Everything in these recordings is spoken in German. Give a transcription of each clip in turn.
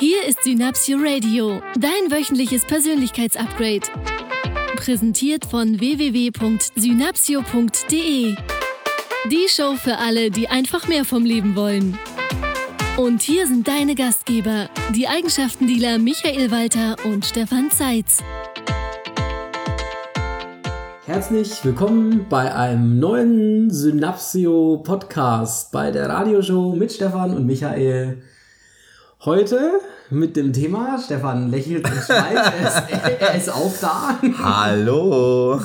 Hier ist Synapsio Radio, dein wöchentliches Persönlichkeitsupgrade. Präsentiert von www.synapsio.de. Die Show für alle, die einfach mehr vom Leben wollen. Und hier sind deine Gastgeber, die Eigenschaftendealer Michael Walter und Stefan Zeitz. Herzlich willkommen bei einem neuen Synapsio Podcast bei der Radioshow mit Stefan und Michael. Heute mit dem Thema, Stefan lächelt und schreit, er ist, er ist auch da. Hallo.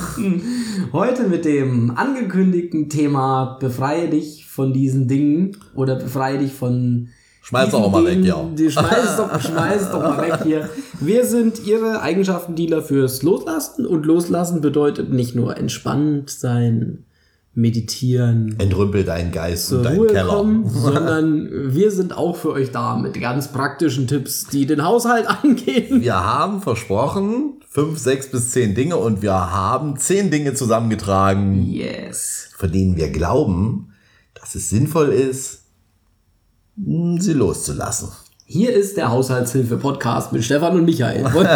Heute mit dem angekündigten Thema, befreie dich von diesen Dingen oder befreie dich von Schmeiß doch auch mal weg, ja. Die Schmeiß doch, schmeiß doch mal weg hier. Wir sind Ihre Eigenschaftendealer fürs Loslassen und Loslassen bedeutet nicht nur entspannt sein, meditieren, Entrümpel deinen Geist und deinen Ruhe Keller. kommen, sondern wir sind auch für euch da mit ganz praktischen Tipps, die den Haushalt angehen. Wir haben versprochen, fünf, sechs bis zehn Dinge und wir haben zehn Dinge zusammengetragen, Yes. von denen wir glauben, dass es sinnvoll ist, sie loszulassen. Hier ist der Haushaltshilfe-Podcast mit Stefan und Michael. Wollen,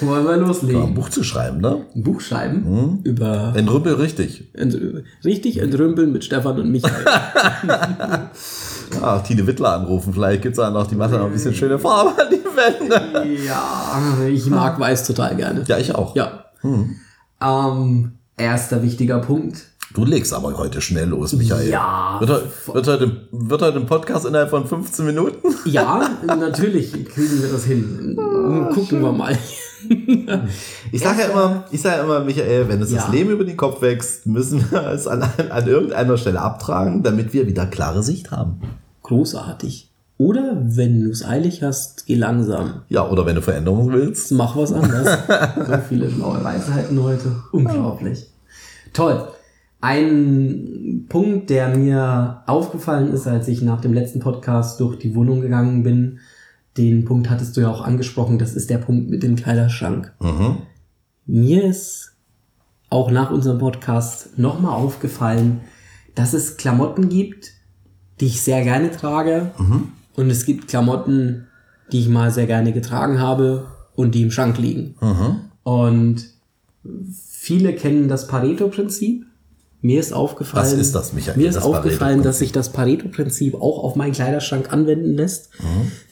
wir Mal ein loslegen? Buch zu schreiben, ne? Ein Buch schreiben Hm? über Entrümpel richtig. ent, richtig entrümpeln mit Stefan und Michael. Ach, Tine Wittler anrufen, vielleicht gibt's da noch, die da noch ein bisschen schöne Farbe an die Wände. ja, ich mag weiß total gerne. Ja, ich auch. Ja. Ähm, erster wichtiger Punkt. Du legst aber heute schnell los, Michael. Ja. Wird, heu- wird, heute, wird heute ein Podcast innerhalb von 15 Minuten? Ja, natürlich kriegen wir das hin. Gucken wir mal. Ich sage ja immer, ich sage ja immer, Michael, wenn es Ja. das Leben über den Kopf wächst, müssen wir es an, an irgendeiner Stelle abtragen, damit wir wieder klare Sicht haben. Großartig. Oder wenn du es eilig hast, geh langsam. Ja, oder wenn du Veränderungen willst. Mach was anderes. so viele schlaue Weisheiten heute. Unglaublich. Toll. Ein Punkt, der mir aufgefallen ist, als ich nach dem letzten Podcast durch die Wohnung gegangen bin, den Punkt hattest du ja auch angesprochen, das ist der Punkt mit dem Kleiderschrank. Mhm. Mir ist auch nach unserem Podcast nochmal aufgefallen, dass es Klamotten gibt, die ich sehr gerne trage. Und es gibt Klamotten, die ich mal sehr gerne getragen habe und die im Schrank liegen. Und viele kennen das Pareto-Prinzip. Mir ist aufgefallen, Was ist das, Michael, Mir ist das aufgefallen, dass sich das Pareto-Prinzip auch auf meinen Kleiderschrank anwenden lässt.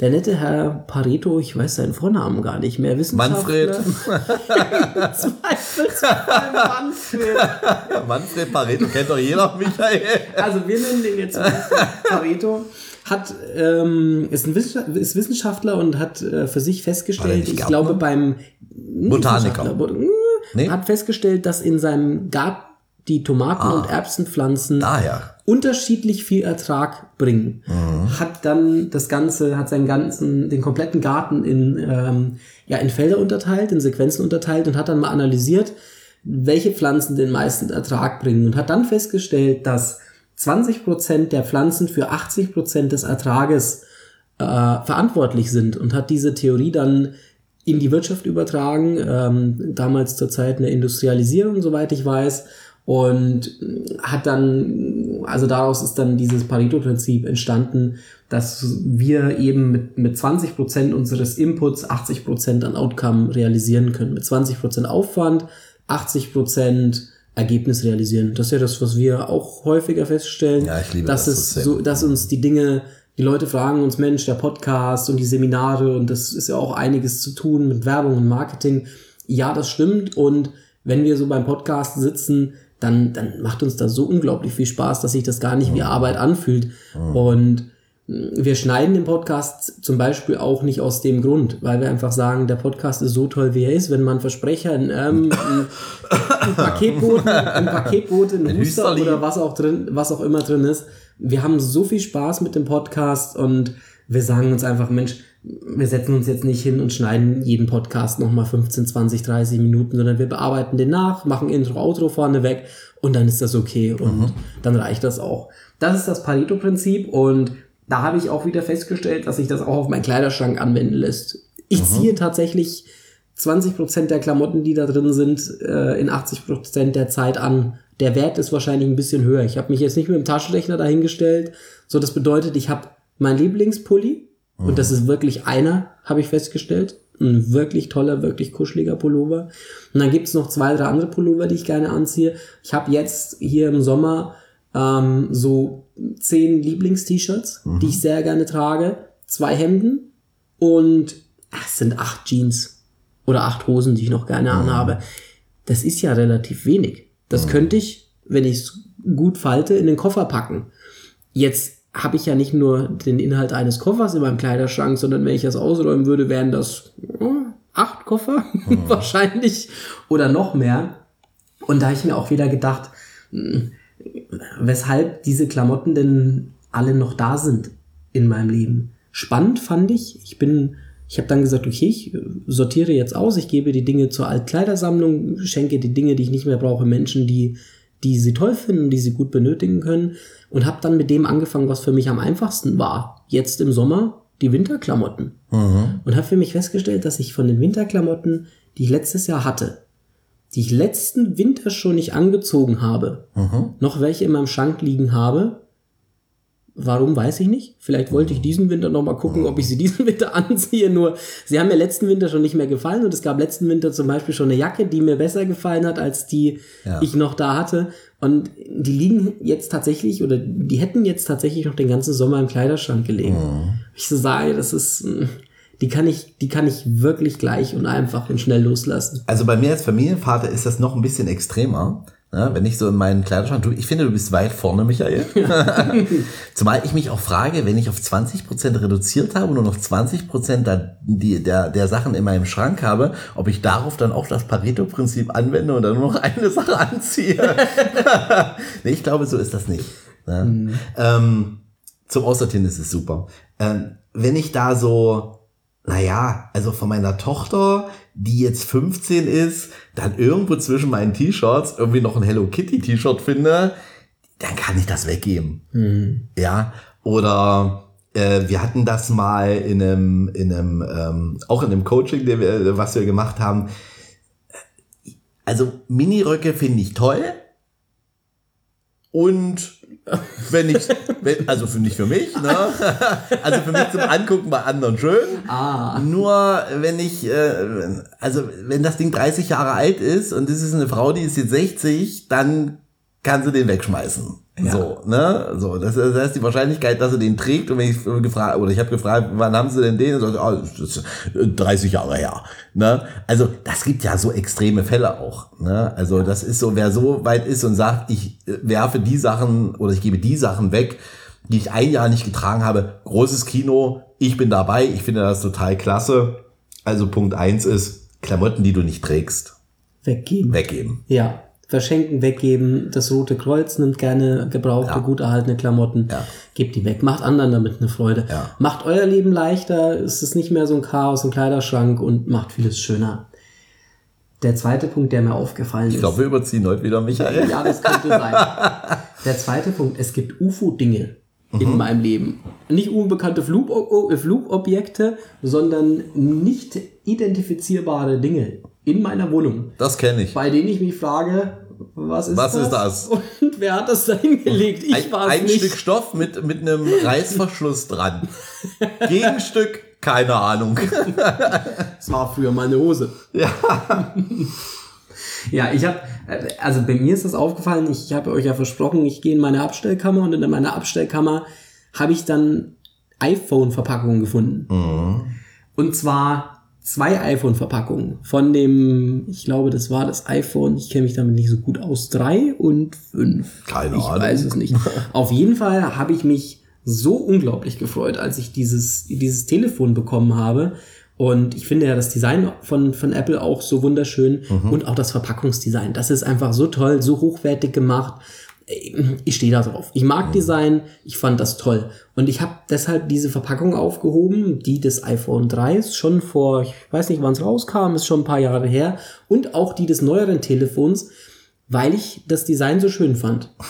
Der nette Herr Pareto, ich weiß seinen Vornamen gar nicht mehr, Wissenschaftler. Manfred. Manfred. Manfred Pareto kennt doch jeder, Michael. Also wir nennen den jetzt Pareto. Hat, ähm, ist ein Wissenschaftler, ist Wissenschaftler und hat äh, für sich festgestellt, ich glaube beim Botaniker. Hat festgestellt, dass in seinem Garten die Tomaten Ah. und Erbsenpflanzen Daher. unterschiedlich viel Ertrag bringen. Mhm. Hat dann das Ganze, hat seinen ganzen, den kompletten Garten in, ähm, ja, in Felder unterteilt, in Sequenzen unterteilt und hat dann mal analysiert, welche Pflanzen den meisten Ertrag bringen und hat dann festgestellt, dass 20% der Pflanzen für 80% des Ertrages äh, verantwortlich sind und hat diese Theorie dann in die Wirtschaft übertragen, ähm, damals zur Zeit eine Industrialisierung, soweit ich weiß, und hat dann, also daraus ist dann dieses Pareto-Prinzip entstanden, dass wir eben mit, mit 20% unseres Inputs 80% an Outcome realisieren können. Mit 20% Aufwand, 80% Ergebnis realisieren. Das ist ja das, was wir auch häufiger feststellen, Ja, ich liebe dass das, es so, dass uns die Dinge, die Leute fragen uns, Mensch, der Podcast und die Seminare und das ist ja auch einiges zu tun mit Werbung und Marketing. Ja, das stimmt. Und wenn wir so beim Podcast sitzen, dann, dann macht uns das so unglaublich viel Spaß, dass sich das gar nicht wie Arbeit anfühlt. Und mh, wir schneiden den Podcast zum Beispiel auch nicht aus dem Grund, weil wir einfach sagen, der Podcast ist so toll, wie er ist. Wenn man Versprecher, ein, ähm, ein, Paketboten, ein Paketbote, ein Huster oder was auch drin, was auch immer drin ist. Wir haben so viel Spaß mit dem Podcast und wir sagen uns einfach, Mensch, wir setzen uns jetzt nicht hin und schneiden jeden Podcast nochmal 15, 20, 30 Minuten, sondern wir bearbeiten den nach, machen Intro, Outro vorne weg und dann ist das okay und dann reicht das auch. Das ist das Pareto-Prinzip und da habe ich auch wieder festgestellt, dass sich das auch auf meinen Kleiderschrank anwenden lässt. Ich ziehe tatsächlich 20% der Klamotten, die da drin sind, äh, in 80% der Zeit an. Der Wert ist wahrscheinlich ein bisschen höher. Ich habe mich jetzt nicht mit dem Taschenrechner dahingestellt. So, das bedeutet, ich habe mein Lieblingspulli Und das ist wirklich einer, habe ich festgestellt. Ein wirklich toller, wirklich kuscheliger Pullover. Und dann gibt's noch zwei, drei andere Pullover, die ich gerne anziehe. Ich habe jetzt hier im Sommer ähm, so zehn Lieblings-T-Shirts, die ich sehr gerne trage. Zwei Hemden und ach, es sind acht Jeans oder acht Hosen, die ich noch gerne anhabe. Das ist ja relativ wenig. Das könnte ich, wenn ich es gut falte, in den Koffer packen. Jetzt habe ich ja nicht nur den Inhalt eines Koffers in meinem Kleiderschrank, sondern wenn ich das ausräumen würde, wären das oh, acht Koffer wahrscheinlich oder noch mehr. Und da habe ich mir auch wieder gedacht, hm, weshalb diese Klamotten denn alle noch da sind in meinem Leben. Spannend fand ich, ich bin, ich habe dann gesagt, okay, ich äh, sortiere jetzt aus, ich gebe die Dinge zur Altkleidersammlung, schenke die Dinge, die ich nicht mehr brauche, Menschen, die, die sie toll finden, die sie gut benötigen können und habe dann mit dem angefangen, was für mich am einfachsten war. Jetzt im Sommer die Winterklamotten. Und habe für mich festgestellt, dass ich von den Winterklamotten, die ich letztes Jahr hatte, die ich letzten Winter schon nicht angezogen habe, noch welche in meinem Schrank liegen habe. Warum, weiß ich nicht. Vielleicht wollte ich diesen Winter noch mal gucken, ob ich sie diesen Winter anziehe. Nur, sie haben mir letzten Winter schon nicht mehr gefallen. Und es gab letzten Winter zum Beispiel schon eine Jacke, die mir besser gefallen hat, als die Ja. ich noch da hatte. Und die liegen jetzt tatsächlich, oder die hätten jetzt tatsächlich noch den ganzen Sommer im Kleiderschrank gelegen. Ich so sage, das ist, die kann ich, die kann ich wirklich gleich und einfach und schnell loslassen. Also bei mir als Familienvater ist das noch ein bisschen extremer. Ne? Wenn ich so in meinen Kleiderschrank, du, ich finde, du bist weit vorne, Michael. Zumal ich mich auch frage, wenn ich auf 20% reduziert habe und nur noch 20% da, die, der, der Sachen in meinem Schrank habe, ob ich darauf dann auch das Pareto-Prinzip anwende und dann nur noch eine Sache anziehe. nee, ich glaube, so ist das nicht. Ne? Ähm, zum Aussortieren ist es super. Ähm, wenn ich da so, naja, also von meiner Tochter, die jetzt 15 ist, dann irgendwo zwischen meinen T-Shirts irgendwie noch ein Hello Kitty T-Shirt finde, dann kann ich das weggeben. Ja, oder äh, wir hatten das mal in einem, in einem, ähm, auch in einem Coaching, wir, was wir gemacht haben. Also Miniröcke finde ich toll. Und wenn ich, wenn, also für nicht für mich, ne? Also für mich zum Angucken bei anderen schön. Ah. Nur wenn ich, äh, also wenn das Ding 30 Jahre alt ist und das ist eine Frau, die ist jetzt 60, dann kann sie den wegschmeißen. Ja. So, ne? So, das, das heißt die Wahrscheinlichkeit, dass sie den trägt und wenn ich gefragt oder ich habe gefragt, wann haben sie denn den? Und sagt, ah, das ist 30 Jahre her. Ne? Also das gibt ja so extreme Fälle auch. Ne? Also das ist so, wer so weit ist und sagt, ich äh, werfe die Sachen oder ich gebe die Sachen weg, die ich ein Jahr nicht getragen habe. Großes Kino, ich bin dabei, ich finde das total klasse. Also Punkt eins ist, Klamotten, die du nicht trägst, Weggeben. weggeben. Ja. Verschenken, weggeben. Das Rote Kreuz nimmt gerne gebrauchte, Ja. gut erhaltene Klamotten. Ja. Gebt die weg. Macht anderen damit eine Freude. Ja. Macht euer Leben leichter. Es ist nicht mehr so ein Chaos im Kleiderschrank und macht vieles schöner. Der zweite Punkt, der mir aufgefallen Ich ist. glaube, wir überziehen heute wieder, Michael. Ja, das könnte sein. Der zweite Punkt, es gibt UFO-Dinge in meinem Leben. Nicht unbekannte Flugobjekte, sondern nicht identifizierbare Dinge in meiner Wohnung, Das kenne ich. bei denen ich mich frage, was ist Was das? ist das? Und wer hat das da hingelegt? Ich ein, war ein nicht. Stück Stoff mit, mit einem Reißverschluss dran. Gegenstück, keine Ahnung. Das war früher meine Hose. Ja. Ja, ich habe, also bei mir ist das aufgefallen, ich habe euch ja versprochen, ich gehe in meine Abstellkammer und in meiner Abstellkammer habe ich dann iPhone-Verpackungen gefunden. Und zwar zwei iPhone-Verpackungen von dem, ich glaube, das war das iPhone, ich kenne mich damit nicht so gut aus, drei und fünf. Keine ich Ahnung. weiß es nicht. Auf jeden Fall habe ich mich so unglaublich gefreut, als ich dieses, dieses Telefon bekommen habe. Und ich finde ja das Design von, von Apple auch so wunderschön und auch das Verpackungsdesign. Das ist einfach so toll, so hochwertig gemacht. Ich stehe da drauf. Ich mag Design, ich fand das toll. Und ich habe deshalb diese Verpackung aufgehoben, die des iPhone 3 ist schon vor, ich weiß nicht, wann es rauskam, ist schon ein paar Jahre her. Und auch die des neueren Telefons, weil ich das Design so schön fand.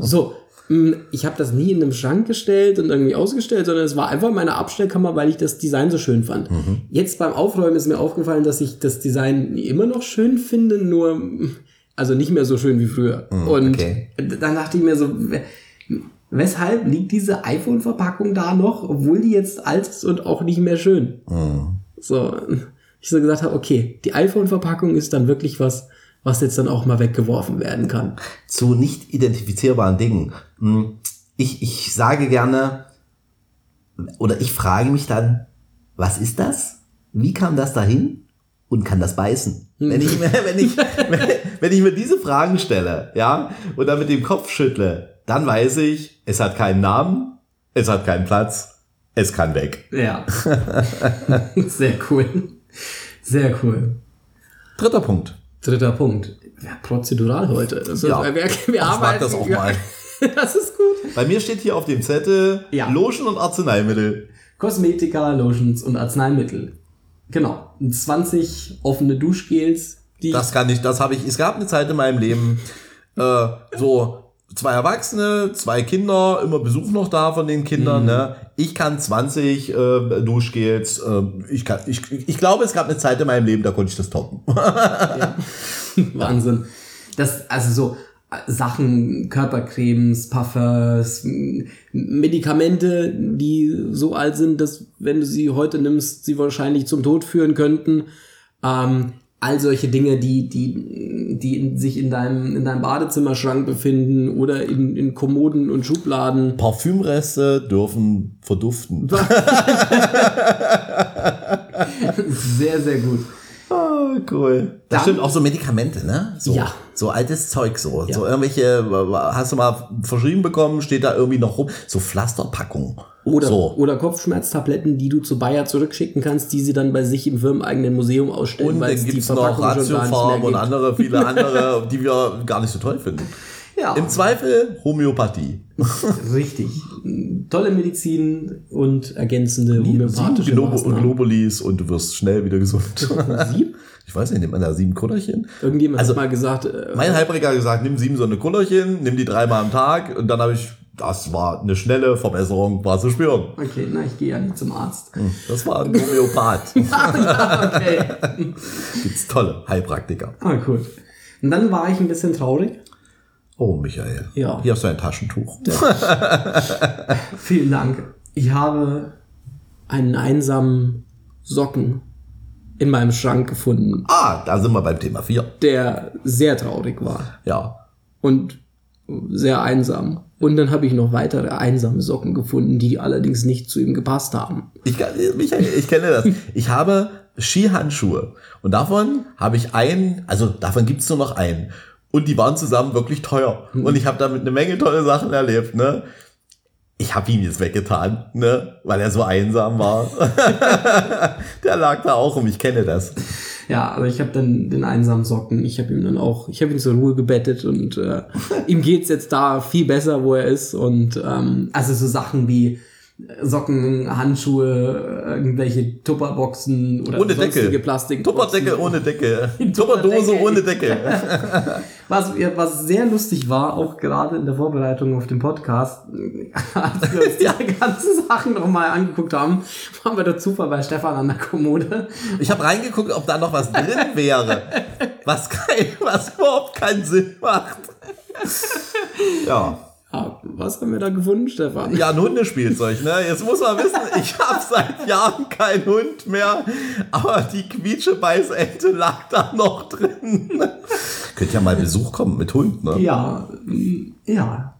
So, mh, ich habe das nie in einem Schrank gestellt und irgendwie ausgestellt, sondern es war einfach meine Abstellkammer, weil ich das Design so schön fand. Jetzt beim Aufräumen ist mir aufgefallen, dass ich das Design immer noch schön finde, nur also nicht mehr so schön wie früher. und okay. dann dachte ich mir so, Weshalb liegt diese iPhone-Verpackung da noch, obwohl die jetzt alt ist und auch nicht mehr schön? So, ich so gesagt habe, okay, die iPhone-Verpackung ist dann wirklich was, was jetzt dann auch mal weggeworfen werden kann. Zu nicht identifizierbaren Dingen. Hm, Ich, ich sage gerne, oder ich frage mich dann, was ist das? Wie kam das dahin? Und kann das beißen? Wenn ich, mir- wenn ich, wenn, ich mir diese Fragen stelle, ja, und dann mit dem Kopf schüttle, dann weiß ich, es hat keinen Namen, es hat keinen Platz, es kann weg. Ja. Sehr cool. Sehr cool. Dritter Punkt. Dritter Punkt. Ja, prozedural heute. Das ist, Ja. wir, wir Ich mag arbeiten. das auch mal. Das ist gut. Bei mir steht hier auf dem Zettel Ja. Lotion und Arzneimittel. Kosmetika, Lotions und Arzneimittel. Genau. Und 20 offene Duschgels, die Das kann ich, das habe ich. Es gab eine Zeit in meinem Leben, äh, so zwei Erwachsene, zwei Kinder, immer Besuch noch da von den Kindern. Ne? Ich kann 20 äh, Duschgels. Äh, ich, kann, ich, ich glaube, es gab eine Zeit in meinem Leben, da konnte ich das toppen. Wahnsinn. Das, also so Sachen, Körpercremes, Parfums, Medikamente, die so alt sind, dass wenn du sie heute nimmst, sie wahrscheinlich zum Tod führen könnten. Ähm, all solche Dinge, die, die, die in, sich in deinem, in deinem Badezimmerschrank befinden oder in, in Kommoden und Schubladen. Parfümreste dürfen verduften. Sehr, sehr gut. Cool. Das Dann- stimmt auch so Medikamente, ne? So, Ja. so altes Zeug so. Ja. So irgendwelche, hast du mal verschrieben bekommen, steht da irgendwie noch rum. So Pflasterpackungen. Oder, so. oder Kopfschmerztabletten, die du zu Bayer zurückschicken kannst, die sie dann bei sich im firmeneigenen Museum ausstellen, Und weil dann es die gibt's noch Ratiofarm und gibt. andere, viele andere, die wir gar nicht so toll finden. Ja, Im Zweifel Homöopathie. richtig. Tolle Medizin und ergänzende homöopathische Maßnahmen. Globulis und du wirst schnell wieder gesund. Sieben? Ich weiß nicht, nimmt man da sieben Kullerchen? Irgendjemand Also, hat mal gesagt, äh, Mein Heilpraktiker hat gesagt, nimm sieben so eine Kullerchen, nimm die dreimal am Tag und dann habe ich, das war eine schnelle Verbesserung, war zu spüren. okay, na, ich gehe ja nicht zum Arzt. Das war ein Homöopath. okay. Gibt's tolle Heilpraktiker. Ah, gut. Und dann war ich ein bisschen traurig. Oh, Michael. Ja. Hier hast du ein Taschentuch. Vielen Dank. Ich habe einen einsamen Socken in meinem Schrank gefunden, Ah, da sind wir beim Thema 4. der sehr traurig war. Ja. und sehr einsam. Und dann habe ich noch weitere einsame Socken gefunden, die allerdings nicht zu ihm gepasst haben. Ich, kann- Michael, ich kenne das. Ich habe Skihandschuhe. Und davon habe ich einen, also davon gibt's nur noch einen. Und die waren zusammen wirklich teuer. Und ich habe damit eine Menge tolle Sachen erlebt, ne? Ich habe ihn jetzt weggetan, ne? Weil er so einsam war. Der lag da auch rum, ich kenne das. Ja, aber ich habe dann den einsamen Socken, ich habe ihm dann auch, ich habe ihn zur Ruhe gebettet und äh, ihm geht's jetzt da viel besser, wo er ist. Und ähm, also so Sachen wie Socken, Handschuhe, irgendwelche Tupperboxen oder Ohne sonstige Deckel. Plastik. Tupperdecke ohne Decke. Tupperdose ohne Decke. Was, was sehr lustig war, auch gerade in der Vorbereitung auf den Podcast, als wir uns diese ganzen Sachen nochmal angeguckt haben, waren wir der Zufall bei Stefan an der Kommode. Ich habe reingeguckt, ob da noch was drin wäre. Was, kein, was überhaupt keinen Sinn macht. Ja. Ja, was haben wir da gefunden, Stefan? Ja, ein Hundespielzeug, ne? Jetzt muss man wissen, ich habe seit Jahren keinen Hund mehr, aber die quietschebeißente lag da noch drin. Könnte ja mal Besuch kommen mit Hund, ne? Ja, ja.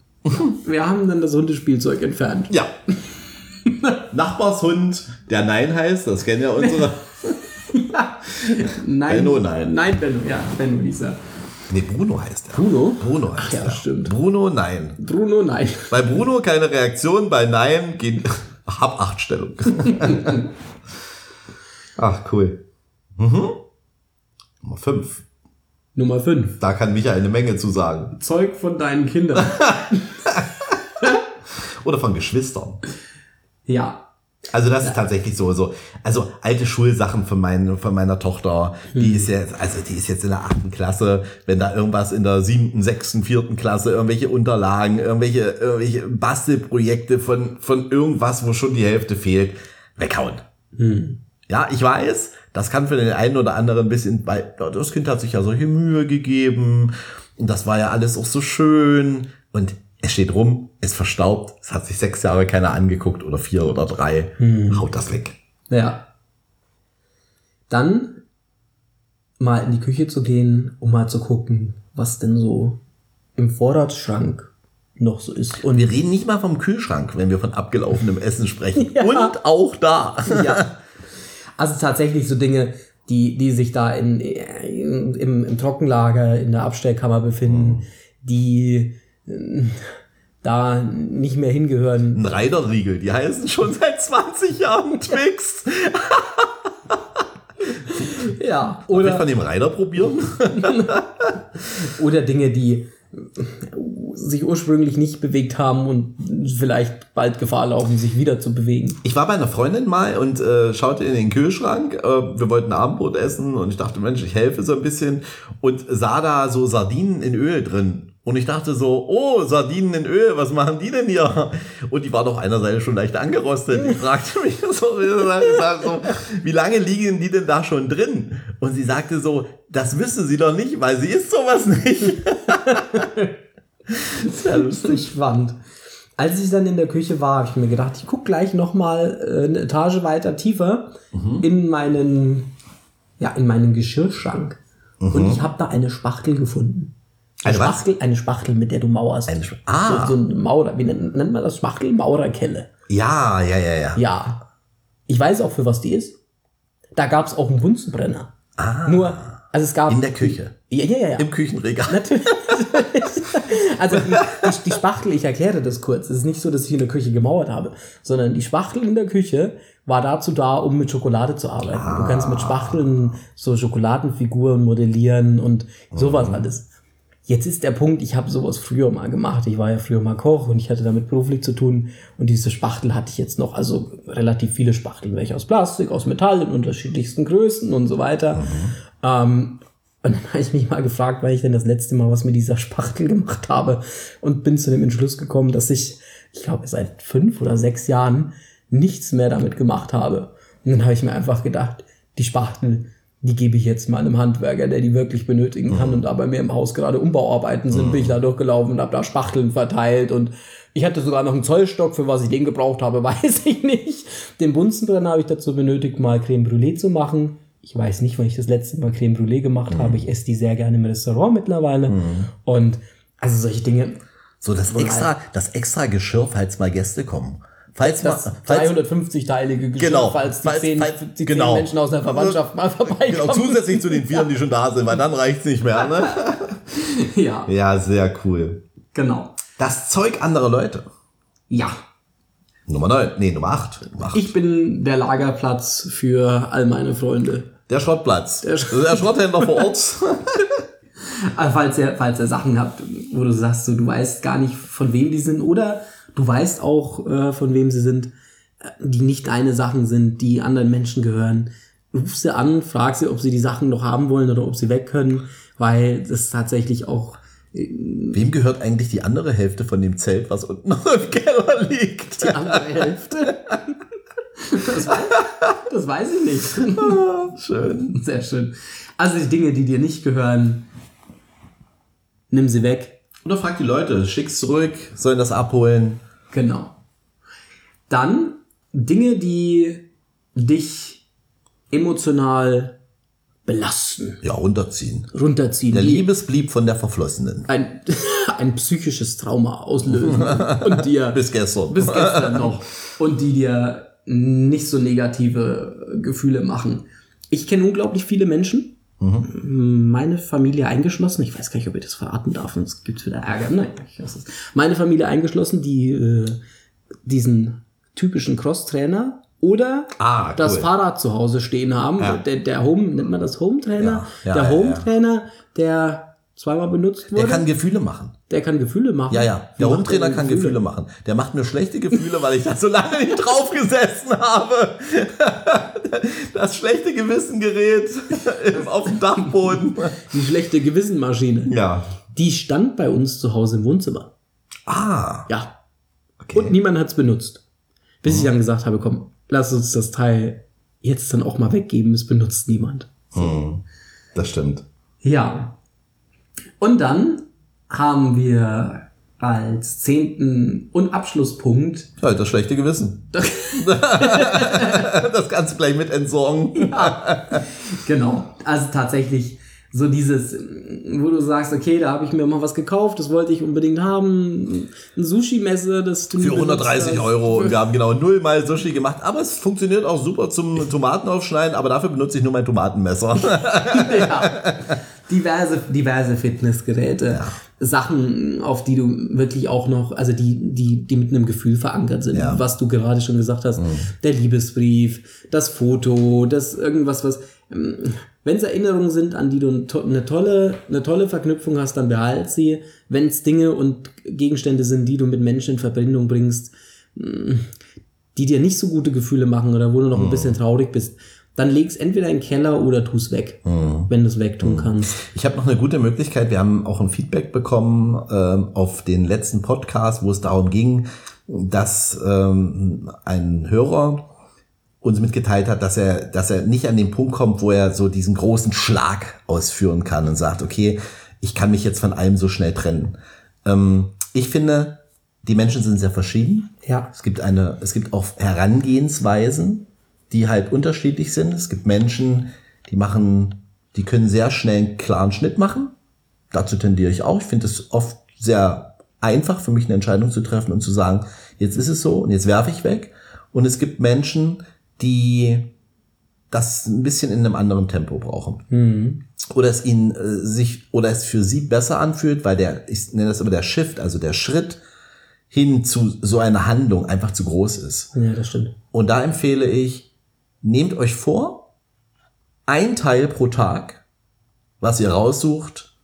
Wir haben dann das Hundespielzeug entfernt. Ja. Nachbarshund, der Nein heißt, das kennen ja unsere. Nein, Benno, nein. Nein, Benno, ja, Benno hieß er. Nee, Bruno heißt er. Bruno? Bruno heißt Ja, er. stimmt. Bruno, nein. Bruno, nein. Bei Bruno keine Reaktion, bei Nein gehen hab acht Stellung. Ach, cool. Mhm. Nummer fünf. Nummer 5. Da kann Michael eine Menge zu sagen. Zeug von deinen Kindern. Oder von Geschwistern. ja. Also das ist tatsächlich so, so, also alte Schulsachen von, mein, von meiner Tochter, die ist jetzt, also die ist jetzt in der achten Klasse, wenn da irgendwas in der siebten, sechsten, vierten Klasse, irgendwelche Unterlagen, irgendwelche, irgendwelche Bastelprojekte von, von irgendwas, wo schon die Hälfte fehlt, weghauen. Ja, ich weiß, das kann für den einen oder anderen ein bisschen, weil ja, das Kind hat sich ja solche Mühe gegeben. Und das war ja alles auch so schön. Und Es steht rum, ist verstaubt, es hat sich sechs Jahre keiner angeguckt oder vier oder drei. Haut das weg. Ja. Dann mal in die Küche zu gehen, um mal zu gucken, was denn so im Vorratsschrank noch so ist. Und Wir reden nicht mal vom Kühlschrank, wenn wir von abgelaufenem Essen sprechen. Ja. Und auch da. ja. Also tatsächlich so Dinge, die, die sich da in, in, im, im Trockenlager, in der Abstellkammer befinden, die äh, da nicht mehr hingehören. Ein Reiterriegel, die heißen schon seit 20 Jahren Twix. Ja. Soll ich Oder, von dem Reiter probieren? oder Dinge, die sich ursprünglich nicht bewegt haben und vielleicht bald Gefahr laufen, sich wieder zu bewegen. Ich war bei einer Freundin mal und äh, schaute in den Kühlschrank. Äh, wir wollten Abendbrot essen und ich dachte, Mensch, ich helfe so ein bisschen und sah da so Sardinen in Öl drin. Und ich dachte so, oh, Sardinen in Öl, was machen die denn hier? Und die war doch einer Seite schon leicht angerostet. Ich fragte mich so, wie lange liegen die denn da schon drin? Und sie sagte so, das wüsste sie doch nicht, weil sie isst sowas nicht. Sehr lustig. Spannend. Als ich dann in der Küche war, habe ich mir gedacht, ich gucke gleich noch mal äh, eine Etage weiter tiefer in meinen, ja, in meinen Geschirrschrank. Und ich habe da eine Spachtel gefunden. Eine was? Spachtel, eine Spachtel, mit der du mauerst. Eine Sp- Ah. So, so eine Maurer, wie nennt, nennt man das? Spachtel? Maurerkelle. Ja, ja, ja, ja. Ja. Ich weiß auch, für was die ist. Da gab es auch einen Bunsenbrenner. Ah. Nur, also es gab. In der Küche. Ja, ja, ja. ja. Im Küchenregal. Natürlich. also die, die, die Spachtel, ich erkläre das kurz. Es ist nicht so, dass ich in der Küche gemauert habe, sondern die Spachtel in der Küche war dazu da, um mit Schokolade zu arbeiten. Du kannst mit Spachteln so Schokoladenfiguren modellieren und sowas alles. Jetzt ist der Punkt, ich habe sowas früher mal gemacht. Ich war ja früher mal Koch und ich hatte damit beruflich zu tun. Und diese Spachtel hatte ich jetzt noch, also relativ viele Spachteln, welche aus Plastik, aus Metall in unterschiedlichsten Größen und so weiter. Ähm, und dann habe ich mich mal gefragt, weil ich denn das letzte Mal was mit dieser Spachtel gemacht habe und bin zu dem Entschluss gekommen, dass ich, ich glaube, seit fünf oder sechs Jahren nichts mehr damit gemacht habe. Und dann habe ich mir einfach gedacht, die Spachtel, die gebe ich jetzt mal einem Handwerker, der die wirklich benötigen kann. Und da bei mir im Haus gerade Umbauarbeiten sind, bin ich da durchgelaufen und habe da Spachteln verteilt und ich hatte sogar noch einen Zollstock, für was ich den gebraucht habe, weiß ich nicht. Den Bunsenbrenner habe ich dazu benötigt, mal Creme Brûlée zu machen. Ich weiß nicht, wann ich das letzte Mal Creme Brûlée gemacht habe. Ich esse die sehr gerne im Restaurant mittlerweile. Und also solche Dinge, So das extra, das extra Geschirr, falls mal Gäste kommen. Falls das mal, falls, 350-teilige Geschirr, Genau. falls die, Falls- zehn, falls- die genau. zehn Menschen aus der Verwandtschaft mal vorbeikommen. genau, zusätzlich zu den Vieren, die schon da sind, weil dann reicht's nicht mehr, ne? Ja, Ja, sehr cool. genau. Das Zeug anderer Leute. Ja, Nummer 9, nee, Nummer 8. Nummer acht. ich bin der Lagerplatz für all meine Freunde. Der Schrottplatz. Der Der, Sch- der Schrotthändler vor Ort. Also falls ihr, falls ihr Sachen habt, wo du sagst, so, du weißt gar nicht, von wem die sind, oder du weißt auch, äh, von wem sie sind, äh, die nicht deine Sachen sind, die anderen Menschen gehören, ruf sie an, frag sie, ob sie die Sachen noch haben wollen oder ob sie weg können, weil das tatsächlich auch Wem gehört eigentlich die andere Hälfte von dem Zelt, was unten noch im Keller liegt? die andere Hälfte. Das weiß, das weiß ich nicht. Schön. Sehr schön. Also die Dinge, die dir nicht gehören, nimm sie weg. Oder frag die Leute, schick's zurück, sollen das abholen. Genau. Dann Dinge, die dich emotional belasten, Ja, runterziehen. runterziehen, Der Liebesblieb von der Verflossenen. ein, ein psychisches Trauma auslösen und dir Bis gestern. bis gestern noch und die dir nicht so negative Gefühle machen. Ich kenne unglaublich viele Menschen, meine Familie eingeschlossen, ich weiß gar nicht, ob ich das verraten darf, sonst gibt's wieder Ärger. Nein, ich weiß es. Meine Familie eingeschlossen, die äh, diesen typischen Crosstrainer oder Ah, das cool. Fahrrad zu Hause stehen haben. Ja. Der, der Home, nennt man das Home-Trainer? Ja, ja, der Home-Trainer, der zweimal benutzt wurde, Der kann Gefühle machen. Der kann Gefühle machen. Ja, ja. Wie Der Rumtrainer kann Gefühle machen. Der macht mir schlechte Gefühle, weil ich da so lange nicht drauf gesessen habe. Das schlechte Gewissen gerät auf dem Dachboden. Die schlechte Gewissenmaschine. Ja. Die stand bei uns zu Hause im Wohnzimmer. Ah. Ja. Okay. Und niemand hat's benutzt. Bis ich dann gesagt habe, komm, lass uns das Teil jetzt dann auch mal weggeben, es benutzt niemand. Hm, das stimmt. Ja. Und dann haben wir als zehnten und Abschlusspunkt. Ja, das schlechte Gewissen. das kannst du gleich mit entsorgen. Ja, genau. Also tatsächlich so dieses, wo du sagst, okay, da habe ich mir mal was gekauft, das wollte ich unbedingt haben. Ein Sushi-Messer, das du Für 130 Euro. Und wir haben genau nullmal Sushi gemacht. Aber es funktioniert auch super zum Tomatenaufschneiden, aber dafür benutze ich nur mein Tomatenmesser. ja. Diverse, diverse Fitnessgeräte. Ja. Sachen, auf die du wirklich auch noch, also die, die, die mit einem Gefühl verankert sind, Ja. was du gerade schon gesagt hast. Der Liebesbrief, das Foto, das irgendwas, was, wenn es Erinnerungen sind, an die du eine tolle, eine tolle Verknüpfung hast, dann behalt sie. Wenn es Dinge und Gegenstände sind, die du mit Menschen in Verbindung bringst, die dir nicht so gute Gefühle machen oder wo du noch ein bisschen traurig bist, dann leg's entweder in den Keller oder tu's weg, wenn du es wegtun kannst. Ich habe noch eine gute Möglichkeit. Wir haben auch ein Feedback bekommen ähm, auf den letzten Podcast, wo es darum ging, dass ähm, ein Hörer uns mitgeteilt hat, dass er, dass er nicht an den Punkt kommt, wo er so diesen großen Schlag ausführen kann und sagt, okay, ich kann mich jetzt von allem so schnell trennen. Ähm, ich finde, die Menschen sind sehr verschieden. Ja. Es gibt eine, es gibt auch Herangehensweisen, die halt unterschiedlich sind. Es gibt Menschen, die machen, die können sehr schnell einen klaren Schnitt machen. Dazu tendiere ich auch. Ich finde es oft sehr einfach für mich eine Entscheidung zu treffen und zu sagen, jetzt ist es so und jetzt werfe ich weg. Und es gibt Menschen, die das ein bisschen in einem anderen Tempo brauchen. Oder es ihnen äh, sich oder es für sie besser anfühlt, weil der, ich nenne das immer der Shift, also der Schritt hin zu so einer Handlung einfach zu groß ist. Ja, das stimmt. Und da empfehle ich, nehmt euch vor, ein Teil pro Tag, was ihr raussucht,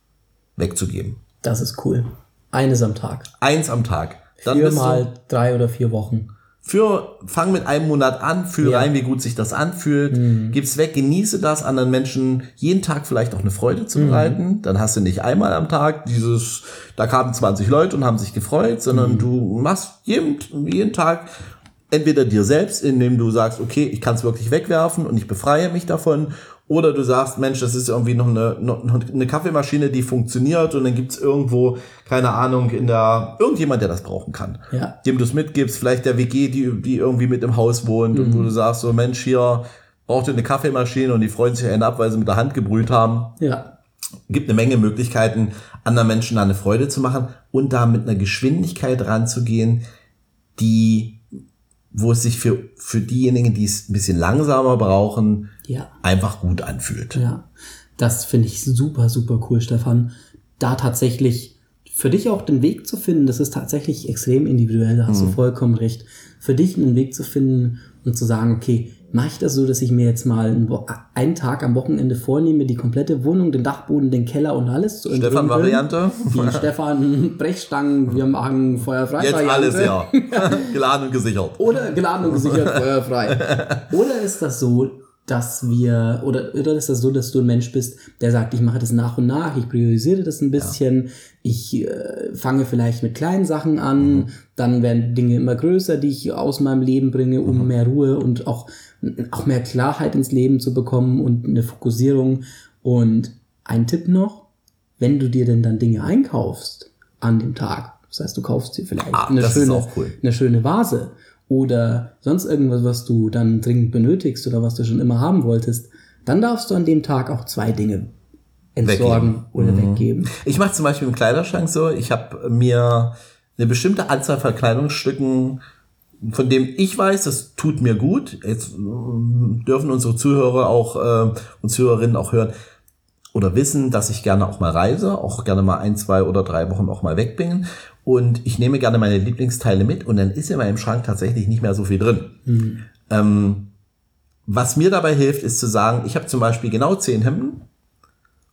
wegzugeben. Das ist cool. Eines am Tag. Eins am Tag. Dann du- Viermal drei oder vier Wochen. für, fang mit einem Monat an, fühl Ja. rein, wie gut sich das anfühlt, gib's weg, genieße das, anderen Menschen jeden Tag vielleicht auch eine Freude zu bereiten. Dann hast du nicht einmal am Tag dieses, da kamen 20 Leute und haben sich gefreut, sondern du machst jeden, jeden Tag entweder dir selbst, indem du sagst, okay, ich kann es wirklich wegwerfen und ich befreie mich davon, oder du sagst, Mensch, das ist irgendwie noch eine, noch eine Kaffeemaschine, die funktioniert und dann gibt's irgendwo, keine Ahnung, in der, irgendjemand, der das brauchen kann Ja. dem du es mitgibst, vielleicht der WG, die, die irgendwie mit im Haus wohnt und wo du sagst, so Mensch, hier braucht ihr eine Kaffeemaschine und die freuen sich einen ab, weil sie mit der Hand gebrüht haben. Ja. Gibt eine Menge Möglichkeiten, anderen Menschen da eine Freude zu machen und da mit einer Geschwindigkeit ranzugehen, die, wo es sich für, für diejenigen, die es ein bisschen langsamer brauchen, Ja. einfach gut anfühlt. Ja. Das finde ich super, super cool, Stefan. Da tatsächlich für dich auch den Weg zu finden, das ist tatsächlich extrem individuell, da hast du vollkommen recht. Für dich einen Weg zu finden und zu sagen, okay, mache ich das so, dass ich mir jetzt mal einen, Tag am Wochenende vornehme, die komplette Wohnung, den Dachboden, den Keller und alles zu? Stefan-Variante? Die Stefan Brechstangen, wir machen feuerfrei. Jetzt alles, ja. Geladen und gesichert. Oder geladen und gesichert feuerfrei. Oder ist das so, dass wir, oder, oder ist das so, dass du ein Mensch bist, der sagt, ich mache das nach und nach, ich priorisiere das ein bisschen, ich äh, fange vielleicht mit kleinen Sachen an, dann werden Dinge immer größer, die ich aus meinem Leben bringe, um mehr Ruhe und auch, auch mehr Klarheit ins Leben zu bekommen und eine Fokussierung. Und ein Tipp noch, wenn du dir denn dann Dinge einkaufst an dem Tag, das heißt, du kaufst dir vielleicht Ah, eine schöne, cool. eine schöne Vase oder sonst irgendwas, was du dann dringend benötigst oder was du schon immer haben wolltest, dann darfst du an dem Tag auch zwei Dinge entsorgen Weggeben. oder weggeben. Ich mache zum Beispiel im Kleiderschrank so, ich habe mir eine bestimmte Anzahl von Kleidungsstücken, von dem ich weiß, das tut mir gut. Jetzt ähm, dürfen unsere Zuhörer auch äh, und Zuhörerinnen auch hören oder wissen, dass ich gerne auch mal reise, auch gerne mal ein, zwei oder drei Wochen auch mal weg bin. Und ich nehme gerne meine Lieblingsteile mit und dann ist in meinem Schrank tatsächlich nicht mehr so viel drin. Ähm, was mir dabei hilft, ist zu sagen, ich habe zum Beispiel genau zehn Hemden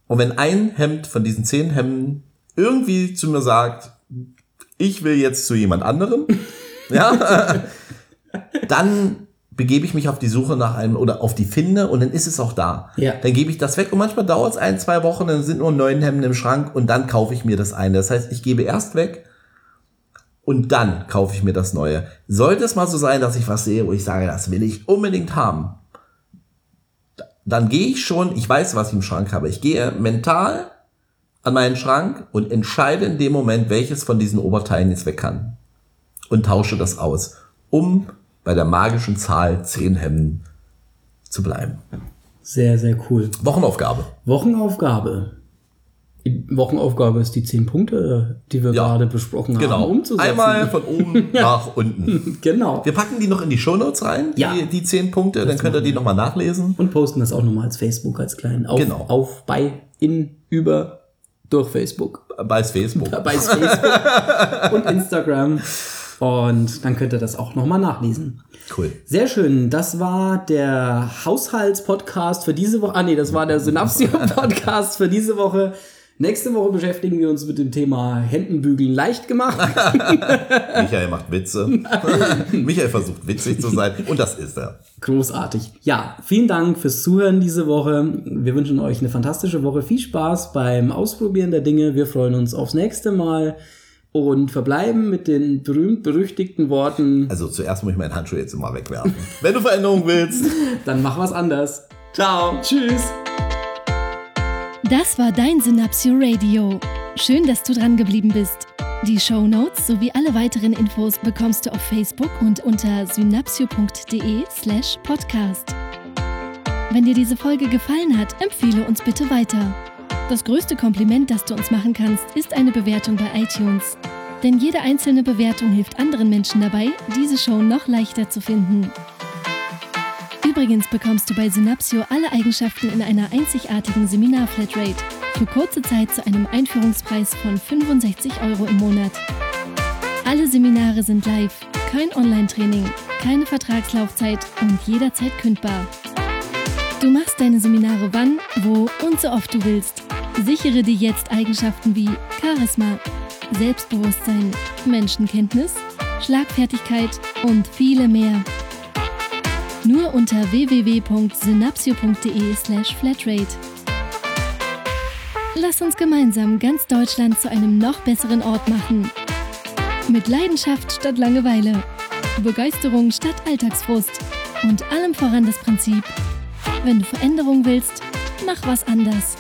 und wenn ein Hemd von diesen zehn Hemden irgendwie zu mir sagt, ich will jetzt zu jemand anderem, ja, dann begebe ich mich auf die Suche nach einem oder auf die Finde und dann ist es auch da. Ja. Dann gebe ich das weg und manchmal dauert es ein, zwei Wochen, dann sind nur neun Hemden im Schrank und dann kaufe ich mir das eine. Das heißt, ich gebe erst weg und dann kaufe ich mir das Neue. Sollte es mal so sein, dass ich was sehe, wo ich sage, das will ich unbedingt haben, dann gehe ich schon, ich weiß, was ich im Schrank habe. Ich gehe mental an meinen Schrank und entscheide in dem Moment, welches von diesen Oberteilen jetzt weg kann. Und tausche das aus, um bei der magischen Zahl 10 Hemden zu bleiben. Sehr, sehr cool. Wochenaufgabe. Wochenaufgabe. Die Wochenaufgabe ist die zehn Punkte, die wir Ja. gerade besprochen haben, Genau. umzusetzen. Einmal von oben nach unten. Genau. Wir packen die noch in die Shownotes rein, Ja. die, die 10 Punkte, dann könnt ihr die nochmal nachlesen. Und posten das auch nochmal als Facebook, als kleinen auf, Genau. auf, bei, in, über, durch Facebook. Bei Facebook. Bei Facebook und Instagram. Und dann könnt ihr das auch nochmal nachlesen. Cool. Sehr schön. Das war der Haushaltspodcast für diese Woche. Ah, nee, das war der Synapsio-Podcast für diese Woche. Nächste Woche beschäftigen wir uns mit dem Thema Händenbügeln leicht gemacht. Michael macht Witze. Michael versucht witzig zu sein und das ist er. Großartig. Ja, vielen Dank fürs Zuhören diese Woche. Wir wünschen euch eine fantastische Woche. Viel Spaß beim Ausprobieren der Dinge. Wir freuen uns aufs nächste Mal und verbleiben mit den berühmt-berüchtigten Worten. Also zuerst muss ich meinen Handschuh jetzt mal wegwerfen. Wenn du Veränderung willst. Dann mach was anders. Ciao. Tschüss. Das war dein Synapsio Radio. Schön, dass du dran geblieben bist. Die Show Notes sowie alle weiteren Infos bekommst du auf Facebook und unter synapsio.de slash podcast. Wenn dir diese Folge gefallen hat, empfehle uns bitte weiter. Das größte Kompliment, das du uns machen kannst, ist eine Bewertung bei iTunes. Denn jede einzelne Bewertung hilft anderen Menschen dabei, diese Show noch leichter zu finden. Übrigens bekommst du bei Synapsio alle Eigenschaften in einer einzigartigen Seminar-Flatrate für kurze Zeit zu einem Einführungspreis von 65 Euro im Monat. Alle Seminare sind live, kein Online-Training, keine Vertragslaufzeit und jederzeit kündbar. Du machst deine Seminare wann, wo und so oft du willst. Sichere dir jetzt Eigenschaften wie Charisma, Selbstbewusstsein, Menschenkenntnis, Schlagfertigkeit und viele mehr. Nur unter www.synapsio.de/flatrate. Lass uns gemeinsam ganz Deutschland zu einem noch besseren Ort machen. Mit Leidenschaft statt Langeweile, Begeisterung statt Alltagsfrust und allem voran das Prinzip: Wenn du Veränderung willst, mach was anders.